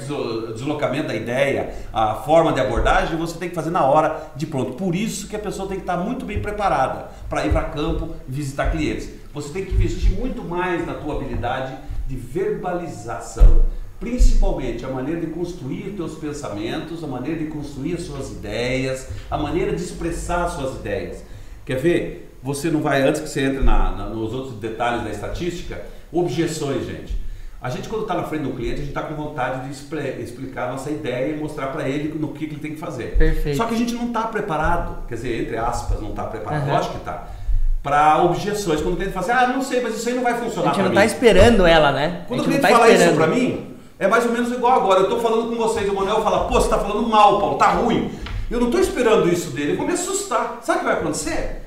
des- deslocamento da ideia, a forma de abordagem, você tem que fazer na hora de pronto. Por isso que a pessoa tem que estar muito bem preparada para ir para campo e visitar clientes. Você tem que investir muito mais na tua habilidade de verbalização. Principalmente a maneira de construir teus pensamentos, a maneira de construir as suas ideias, a maneira de expressar as suas ideias. Quer ver? Você não vai, antes que você entre na- na- nos outros detalhes da estatística, objeções, gente. A gente, quando está na frente do cliente, a gente está com vontade de explicar a nossa ideia e mostrar para ele no que, que ele tem que fazer. Perfeito. Só que a gente não está preparado, quer dizer, entre aspas, não está preparado, Aham. lógico que está, para objeções. Quando o cliente fala assim, ah, não sei, mas isso aí não vai A funcionar gente não tá mim. esperando ela, né? Quando a o cliente tá fala isso esperando. pra mim, é mais ou menos igual agora. Eu tô falando com vocês, o Manuel fala, pô, você tá falando mal, Paulo, tá ruim. Eu não tô esperando isso dele, eu vou me assustar. Sabe o que vai acontecer?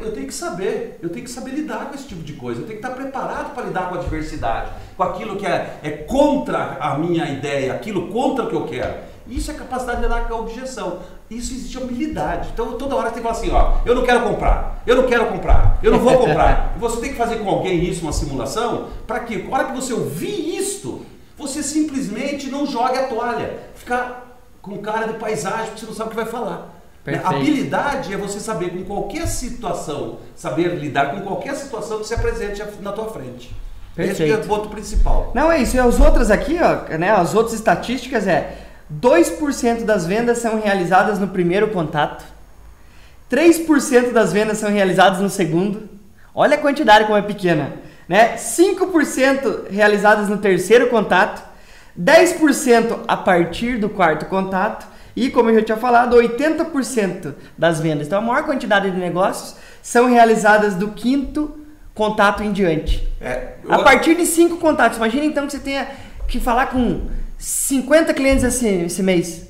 Eu tenho que saber, eu tenho que saber lidar com esse tipo de coisa, eu tenho que estar preparado para lidar com a adversidade, com aquilo que é, é contra a minha ideia, aquilo contra o que eu quero. Isso é capacidade de lidar com a objeção. Isso existe humildade. Então toda hora você tem que falar assim, ó, eu não quero comprar, eu não quero comprar, eu não vou comprar. (laughs) Você tem que fazer com alguém isso, uma simulação, para que, na hora que você ouvir isto, você simplesmente não jogue a toalha. Ficar com cara de paisagem, porque você não sabe o que vai falar. Né? Perfeito. Habilidade é você saber com qualquer situação, saber lidar com qualquer situação que se apresente na tua frente. Esse que é o Perfeito. ponto principal. Não, é isso. E as outras aqui, ó, né? As outras estatísticas é 2% das vendas são realizadas no primeiro contato. 3% das vendas são realizadas no segundo. Olha a quantidade como é pequena, né? 5% realizadas no terceiro contato, 10% a partir do quarto contato e, como eu já tinha falado, 80% das vendas. Então, a maior quantidade de negócios são realizadas do quinto contato em diante. É, A eu- partir de cinco contatos. Imagina então que você tenha que falar com 50 clientes esse, esse mês.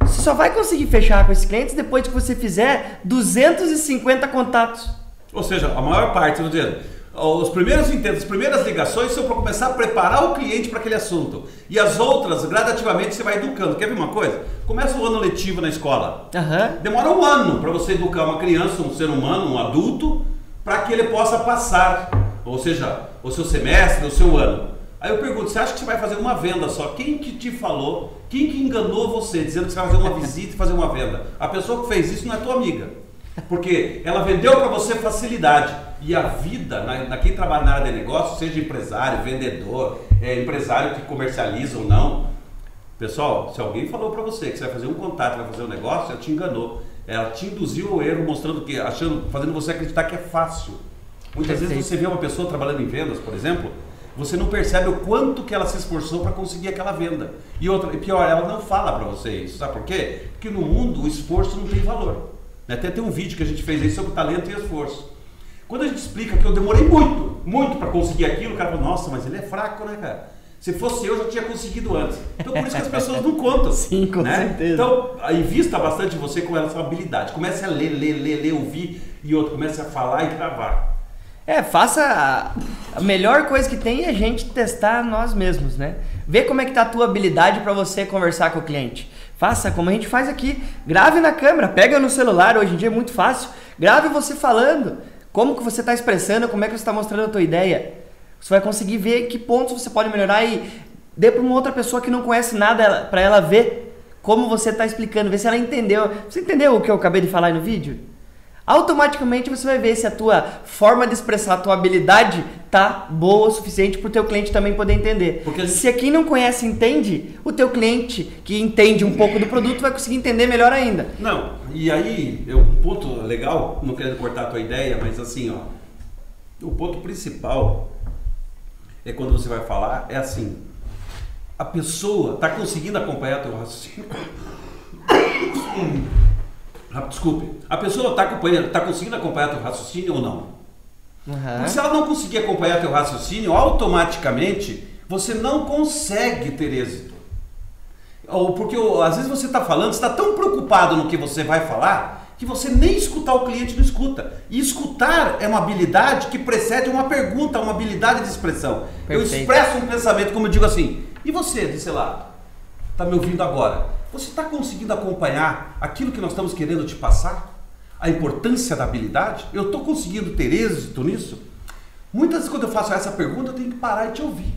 Você só vai conseguir fechar com esses clientes depois que você fizer 250 contatos. Ou seja, a maior parte, vou dizer, os primeiros intentos, as primeiras ligações são para começar a preparar o cliente para aquele assunto. E as outras, gradativamente, você vai educando. Quer ver uma coisa? Começa o ano letivo na escola. Aham. Demora um ano para você educar uma criança, um ser humano, um adulto, para que ele possa passar ou seja, o seu semestre, o seu ano. Aí eu pergunto, você acha que você vai fazer uma venda só? Quem que te falou? Quem que enganou você dizendo que você vai fazer uma (laughs) visita e fazer uma venda? A pessoa que fez isso não é tua amiga. Porque ela vendeu para você facilidade. E a vida, na, na, quem trabalha na área de negócio, seja empresário, vendedor, é, empresário que comercializa ou não. Pessoal, se alguém falou para você que você vai fazer um contato, vai fazer um negócio, ela te enganou. Ela te induziu ao erro, mostrando que, achando, fazendo você acreditar que é fácil. Muitas Perfeito. vezes você vê uma pessoa trabalhando em vendas, por exemplo, você não percebe o quanto que ela se esforçou para conseguir aquela venda. E outra, e pior, ela não fala para você isso. Sabe por quê? Porque no mundo o esforço não tem valor. Até tem um vídeo que a gente fez aí sobre talento e esforço. Quando a gente explica que eu demorei muito, muito para conseguir aquilo, o cara fala, nossa, mas ele é fraco, né, cara? Se fosse eu, já tinha conseguido antes. Então por isso que as pessoas não contam. (laughs) Sim, com né? certeza. Então, invista bastante você com essa habilidade. Comece a ler, ler, ler, ler, ouvir e outro, comece a falar e gravar. É, faça. A, melhor coisa que tem é a gente testar nós mesmos, né? Ver como é que tá a tua habilidade para você conversar com o cliente. Faça como a gente faz aqui. Grave na câmera, pega no celular, hoje em dia é muito fácil. Grave você falando. Como que você está expressando, como é que você está mostrando a tua ideia. Você vai conseguir ver que pontos você pode melhorar e dê para uma outra pessoa que não conhece nada para ela ver como você está explicando, ver se ela entendeu. Você entendeu o que eu acabei de falar no vídeo? Automaticamente você vai ver se a tua forma de expressar a tua habilidade tá boa o suficiente para o teu cliente também poder entender. Porque se quem não conhece entende, o teu cliente que entende um pouco do produto vai conseguir entender melhor ainda. Não, e aí, eu, um ponto legal, não querendo cortar a tua ideia, mas assim, ó, o ponto principal é quando você vai falar, é assim, a pessoa está conseguindo acompanhar teu raciocínio. (coughs) (coughs) Desculpe. A pessoa está acompanhando, está conseguindo acompanhar teu raciocínio ou não? Uhum. Porque se ela não conseguir acompanhar teu raciocínio, automaticamente você não consegue ter êxito. Ou porque às vezes você está falando, está tão preocupado no que você vai falar que você nem escutar o cliente não escuta. E escutar é uma habilidade que precede uma pergunta, uma habilidade de expressão. Perfeito. Eu expresso um pensamento, como eu digo assim, e você, desse lá, está me ouvindo agora? Você está conseguindo acompanhar aquilo que nós estamos querendo te passar? A importância da habilidade? Eu estou conseguindo ter êxito nisso? Muitas vezes, quando eu faço essa pergunta, eu tenho que parar e te ouvir.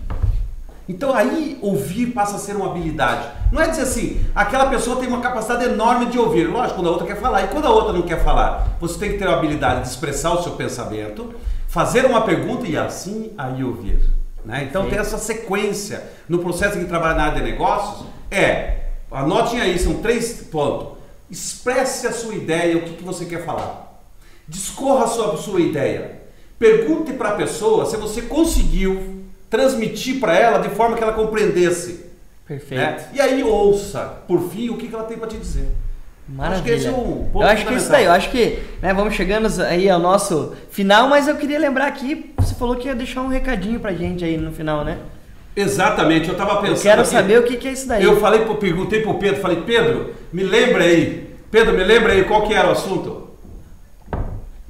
Então aí ouvir passa a ser uma habilidade. Não é dizer assim, aquela pessoa tem uma capacidade enorme de ouvir. Lógico, quando a outra quer falar. E quando a outra não quer falar, você tem que ter a habilidade de expressar o seu pensamento, fazer uma pergunta e assim aí ouvir. Né? Então Sim. tem essa sequência no processo de trabalhar na área de negócios. É Anotem aí, são três pontos. Expresse a sua ideia, o que, que você quer falar. Discorra sua, a sua ideia. Pergunte para a pessoa se você conseguiu transmitir para ela de forma que ela compreendesse. Perfeito. Né? E aí ouça, por fim, o que, que ela tem para te dizer. Maravilha. Acho que esse é um ponto eu acho que isso daí, eu acho que né, vamos chegando aí ao nosso final, mas eu queria lembrar aqui, você falou que ia deixar um recadinho pra gente aí no final, né? Exatamente, eu estava pensando. Eu quero aqui, saber o que, que, é isso daí. Eu falei, perguntei para o Pedro, falei, Pedro, me lembra aí. Pedro, me lembra aí qual que era o assunto?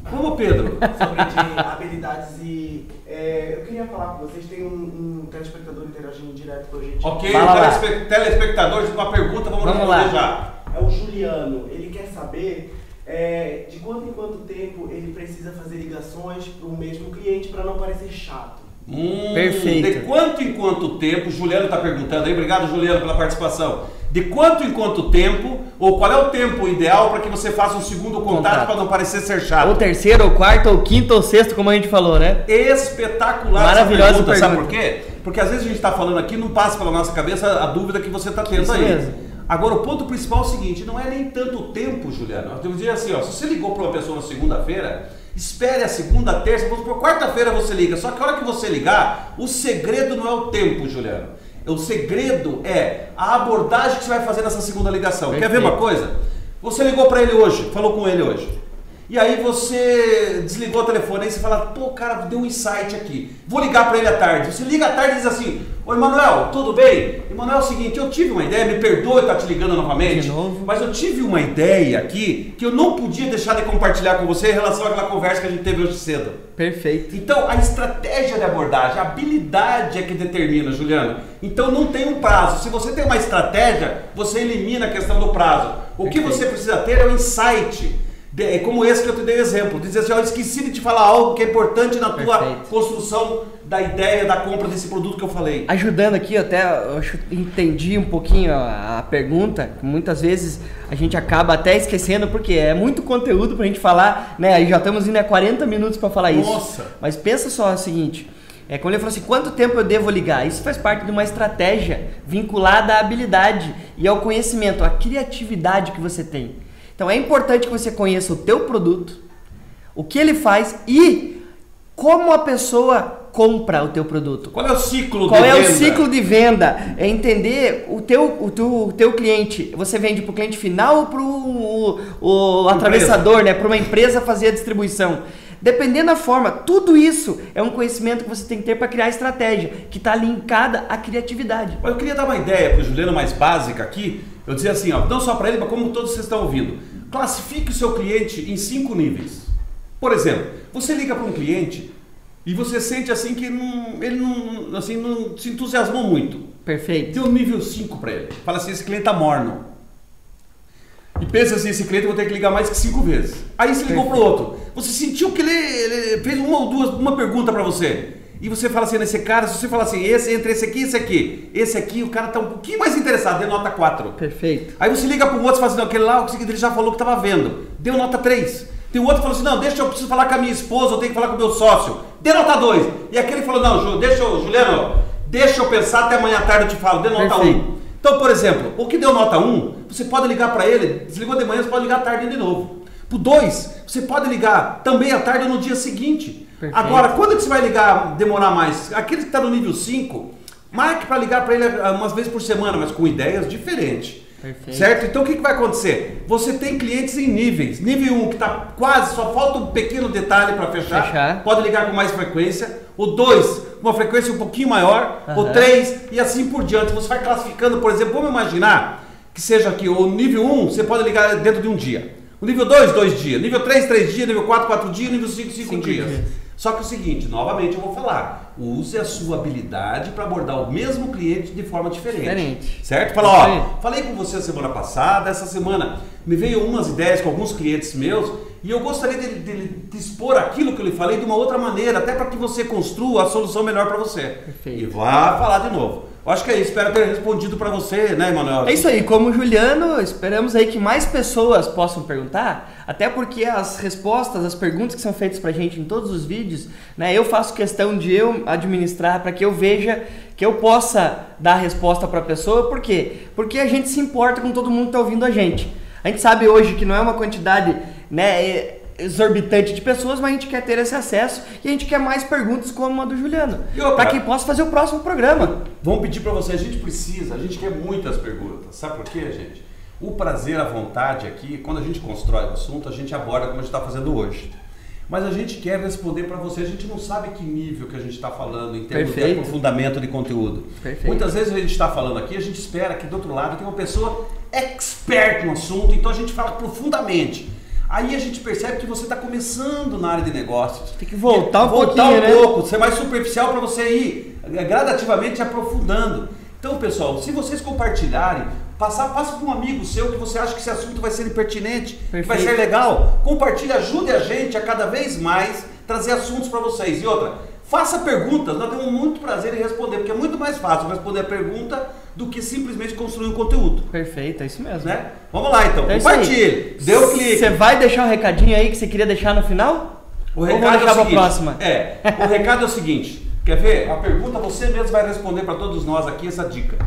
Como, Pedro? (laughs) Sobre de habilidades e. É, eu queria falar com vocês, tem um, um telespectador interagindo direto com a gente. Ok, telespe telespectadores, uma pergunta, vamos, vamos responder já. É o Juliano, ele quer saber é, de quanto em quanto tempo ele precisa fazer ligações para o mesmo cliente para não parecer chato. Hum, Perfeito. De quanto em quanto tempo, Juliano está perguntando aí, obrigado Juliano pela participação. De quanto em quanto tempo, ou qual é o tempo ideal para que você faça um segundo contato, para não parecer ser chato? Ou terceiro, ou quarto, ou quinto, ou sexto, como a gente falou, né? Espetacular Maravilhosa pergunta, pergunta. Sabe por quê? Porque às vezes a gente está falando aqui, não passa pela nossa cabeça a dúvida que você está tendo Isso aí. Mesmo. Agora, o ponto principal é o seguinte: não é nem tanto tempo, Juliano. Eu dizer assim, ó, se você ligou para uma pessoa na segunda-feira, Espere a segunda, terça, vamos por quarta-feira você liga. Só que a hora que você ligar, o segredo não é o tempo, Juliano. O segredo é a abordagem que você vai fazer nessa segunda ligação. Perfeito. Quer ver uma coisa? Você ligou para ele hoje, falou com ele hoje. E aí você desligou o telefone, aí você fala, pô, cara, deu um insight aqui. Vou ligar para ele à tarde. Você liga à tarde e diz assim, Oi, Manuel, tudo bem? Emanuel, é o seguinte, eu tive uma ideia, me perdoe estar te ligando novamente, de novo. mas eu tive uma ideia aqui que eu não podia deixar de compartilhar com você em relação àquela conversa que a gente teve hoje cedo. Perfeito. Então, a estratégia de abordagem, a habilidade é que determina, Juliano. Então, não tem um prazo. Se você tem uma estratégia, você elimina a questão do prazo. O Perfeito. que você precisa ter é o insight é como esse que eu te dei exemplo. Dizer assim, ó, esqueci de te falar algo que é importante na tua Perfeito. construção da ideia da compra desse produto que eu falei. Ajudando aqui, até eu entendi um pouquinho a, a pergunta. Muitas vezes a gente acaba até esquecendo, porque é muito conteúdo pra gente falar, né? Aí já estamos indo a 40 minutos pra falar isso. Nossa! Mas pensa só o seguinte. É quando ele falou assim, quanto tempo eu devo ligar? Isso faz parte de uma estratégia vinculada à habilidade e ao conhecimento, à criatividade que você tem. Então é importante que você conheça o teu produto, o que ele faz e como a pessoa compra o teu produto. Qual é o ciclo Qual de é o venda? ciclo de venda? É entender o teu, o teu, o teu cliente. Você vende para o cliente final ou para o, o atravessador, né? Para uma empresa fazer a distribuição. Dependendo da forma, tudo isso é um conhecimento que você tem que ter para criar estratégia, que está linkada à criatividade. Eu queria dar uma ideia para o Juliano mais básica aqui. Eu dizia assim, ó, não só para ele, mas como todos vocês estão ouvindo. Classifique o seu cliente em cinco níveis. Por exemplo, você liga para um cliente e você sente assim que não- ele não, assim, não se entusiasmou muito. Perfeito. Tem um nível 5 para ele. Fala assim, esse cliente tá morno. E pensa assim, esse cliente eu vou ter que ligar mais que cinco vezes. Aí você ligou pro outro. Você sentiu que ele, ele fez uma ou duas, uma pergunta para você. E você fala assim, nesse cara, se você fala assim, esse, entre esse aqui e esse aqui. Esse aqui, o cara tá um pouquinho mais interessado, deu nota 4. Perfeito. Aí você liga pro outro e fala assim, não, aquele lá, o que ele já falou que tava vendo. Deu nota 3. Tem um outro que falou assim, não, deixa eu preciso falar com a minha esposa, eu tenho que falar com o meu sócio. Deu nota 2. E aquele falou, não, Ju, deixa eu, Juliano, deixa eu pensar até amanhã à tarde eu te falo. Deu nota 1. Perfeito. Então, por exemplo, o que deu nota 1, você pode ligar para ele, desligou de manhã, você pode ligar à tarde de novo. Pro 2, você pode ligar também à tarde ou no dia seguinte. Perfeito. Agora, quando que você vai ligar, demorar mais? Aquele que está no nível 5, marque para ligar para ele ah, umas vezes por semana, mas com ideias diferentes. Perfeito. Certo? Então o que, que vai acontecer? Você tem clientes em níveis. Nível 1 um, que está quase, só falta um pequeno detalhe para fechar. Fechar. Pode ligar com mais frequência. O 2, uma frequência um pouquinho maior. O Aham. 3 e assim por diante. Você vai classificando, por exemplo, vamos imaginar que seja aqui o nível 1, um, você pode ligar dentro de um dia. O nível 2, dois dias. Nível 3, três dias. Nível 4, quatro dias. Nível 5, cinco Cinco dias. dias. Só que é o seguinte, novamente eu vou falar, use a sua habilidade para abordar o mesmo cliente de forma diferente. Diferente. Certo? Fala, ó, falei com você a semana passada, essa semana me veio umas ideias com alguns clientes meus e eu gostaria de, de, de expor aquilo que eu lhe falei de uma outra maneira, até para que você construa a solução melhor para você. Perfeito. E vá falar de novo. Acho que é isso, espero ter respondido para você, né, Emanuel? É isso aí, como Juliano, esperamos aí que mais pessoas possam perguntar, até porque as respostas, as perguntas que são feitas pra gente em todos os vídeos, né, eu faço questão de eu administrar para que eu veja que eu possa dar a resposta para a pessoa, por quê? Porque a gente se importa com todo mundo que tá ouvindo a gente. A gente sabe hoje que não é uma quantidade, né, exorbitante de pessoas, mas a gente quer ter esse acesso e a gente quer mais perguntas como a do Juliano, E para que possa fazer o próximo programa. Vamos pedir para você, a gente precisa, a gente quer muitas perguntas. Sabe por quê, gente? O prazer, a vontade aqui, quando a gente constrói o assunto, a gente aborda como a gente está fazendo hoje. Mas a gente quer responder para você, a gente não sabe que nível que a gente está falando em termos de Perfeito. aprofundamento de conteúdo. Perfeito. Muitas vezes a gente está falando aqui, a gente espera que do outro lado tem uma pessoa expert no assunto, então a gente fala profundamente. Aí a gente percebe que você está começando na área de negócios. Tem que voltar um voltar pouquinho, um né? pouco, ser mais superficial para você ir eh, gradativamente aprofundando. Então, pessoal, se vocês compartilharem, passar, passa para um amigo seu que você acha que esse assunto vai ser pertinente, que vai Perfeito. ser legal. Compartilhe, ajude a gente a cada vez mais trazer assuntos para vocês. E outra, faça perguntas, nós temos muito prazer em responder, porque é muito mais fácil responder a pergunta do que simplesmente construir um conteúdo. Perfeito, é isso mesmo. Né? Vamos lá então, É isso aí. compartilhe, dê o clique. Você vai deixar o recadinho aí que você queria deixar no final? O Ou recado vou é deixar o seguinte, próxima? É, o recado é o seguinte. Quer ver? A pergunta você mesmo vai responder para todos nós aqui essa dica.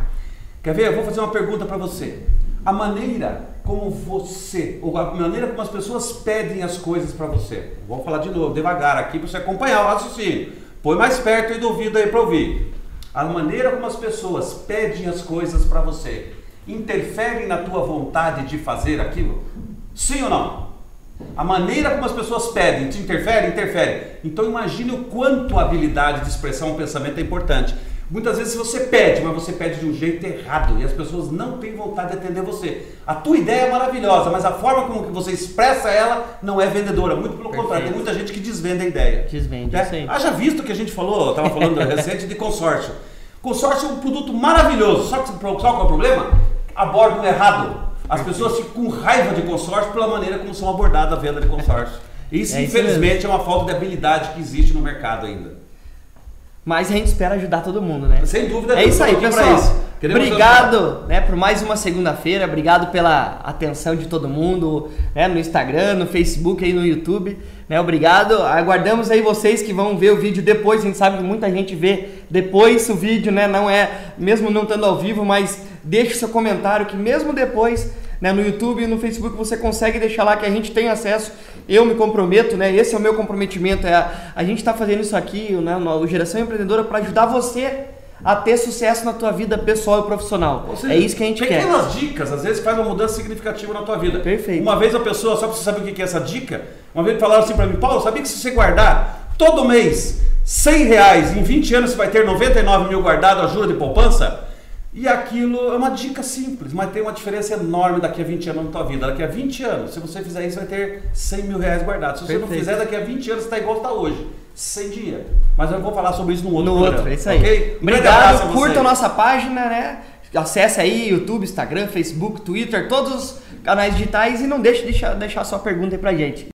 Quer ver? Eu vou fazer uma pergunta para você. A maneira como você, ou a maneira como as pessoas pedem as coisas para você. Vou falar de novo, devagar aqui para você acompanhar o raciocínio. Põe mais perto aí do ouvido aí para ouvir. A maneira como as pessoas pedem as coisas para você interfere na tua vontade de fazer aquilo? Sim ou não? A maneira como as pessoas pedem te interfere? Interfere. Então imagine o quanto a habilidade de expressar um pensamento é importante. Muitas vezes você pede, mas você pede de um jeito errado e as pessoas não têm vontade de atender você. A tua ideia é maravilhosa, mas a forma como que você expressa ela não é vendedora. Muito pelo contrário, tem muita gente que desvende a ideia. Desvende, né? aí. Haja visto que a gente falou, estava falando (laughs) recente de consórcio. Consórcio é um produto maravilhoso, só que sabe qual é o problema? Abordam errado. As pessoas ficam com raiva de consórcio pela maneira como são abordadas a venda de consórcio. Isso, É isso infelizmente, é uma falta de habilidade que existe no mercado ainda. Mas a gente espera ajudar todo mundo, né? Sem dúvida É isso aí, pessoal. isso. Obrigado né, por mais uma segunda-feira. Obrigado pela atenção de todo mundo né, no Instagram, no Facebook, aí no YouTube. Né, obrigado. Aguardamos aí vocês que vão ver o vídeo depois. A gente sabe que muita gente vê depois o vídeo, né? Não é, mesmo não estando ao vivo, mas deixe seu comentário que mesmo depois, né, no YouTube e no Facebook você consegue deixar lá que a gente tem acesso. Eu me comprometo, né? Esse é o meu comprometimento. É a, a gente está fazendo isso aqui, né, no Geração Empreendedora, para ajudar você a ter sucesso na tua vida pessoal e profissional. Ou seja, é isso que a gente quer. Pequenas dicas, às vezes faz uma mudança significativa na tua vida. Perfeito. Uma vez a pessoa, só pra você saber o que é essa dica, uma vez falaram assim pra mim, Paulo, sabia que se você guardar todo mês 100 reais, em 20 anos você vai ter 99 mil guardado a jura de poupança? E aquilo é uma dica simples, mas tem uma diferença enorme daqui a 20 anos na tua vida. Daqui a 20 anos, se você fizer isso, vai ter 100 mil reais guardados. Se você não Perfeito. fizer, daqui a 20 anos você está igual está hoje, sem dinheiro. Mas eu vou falar sobre isso no outro No programa, outro, é isso aí. ok? Grande abraço a Obrigado, curta a nossa página, né? Acesse aí YouTube, Instagram, Facebook, Twitter, todos os canais digitais e não deixe de deixar, deixar sua pergunta aí pra gente.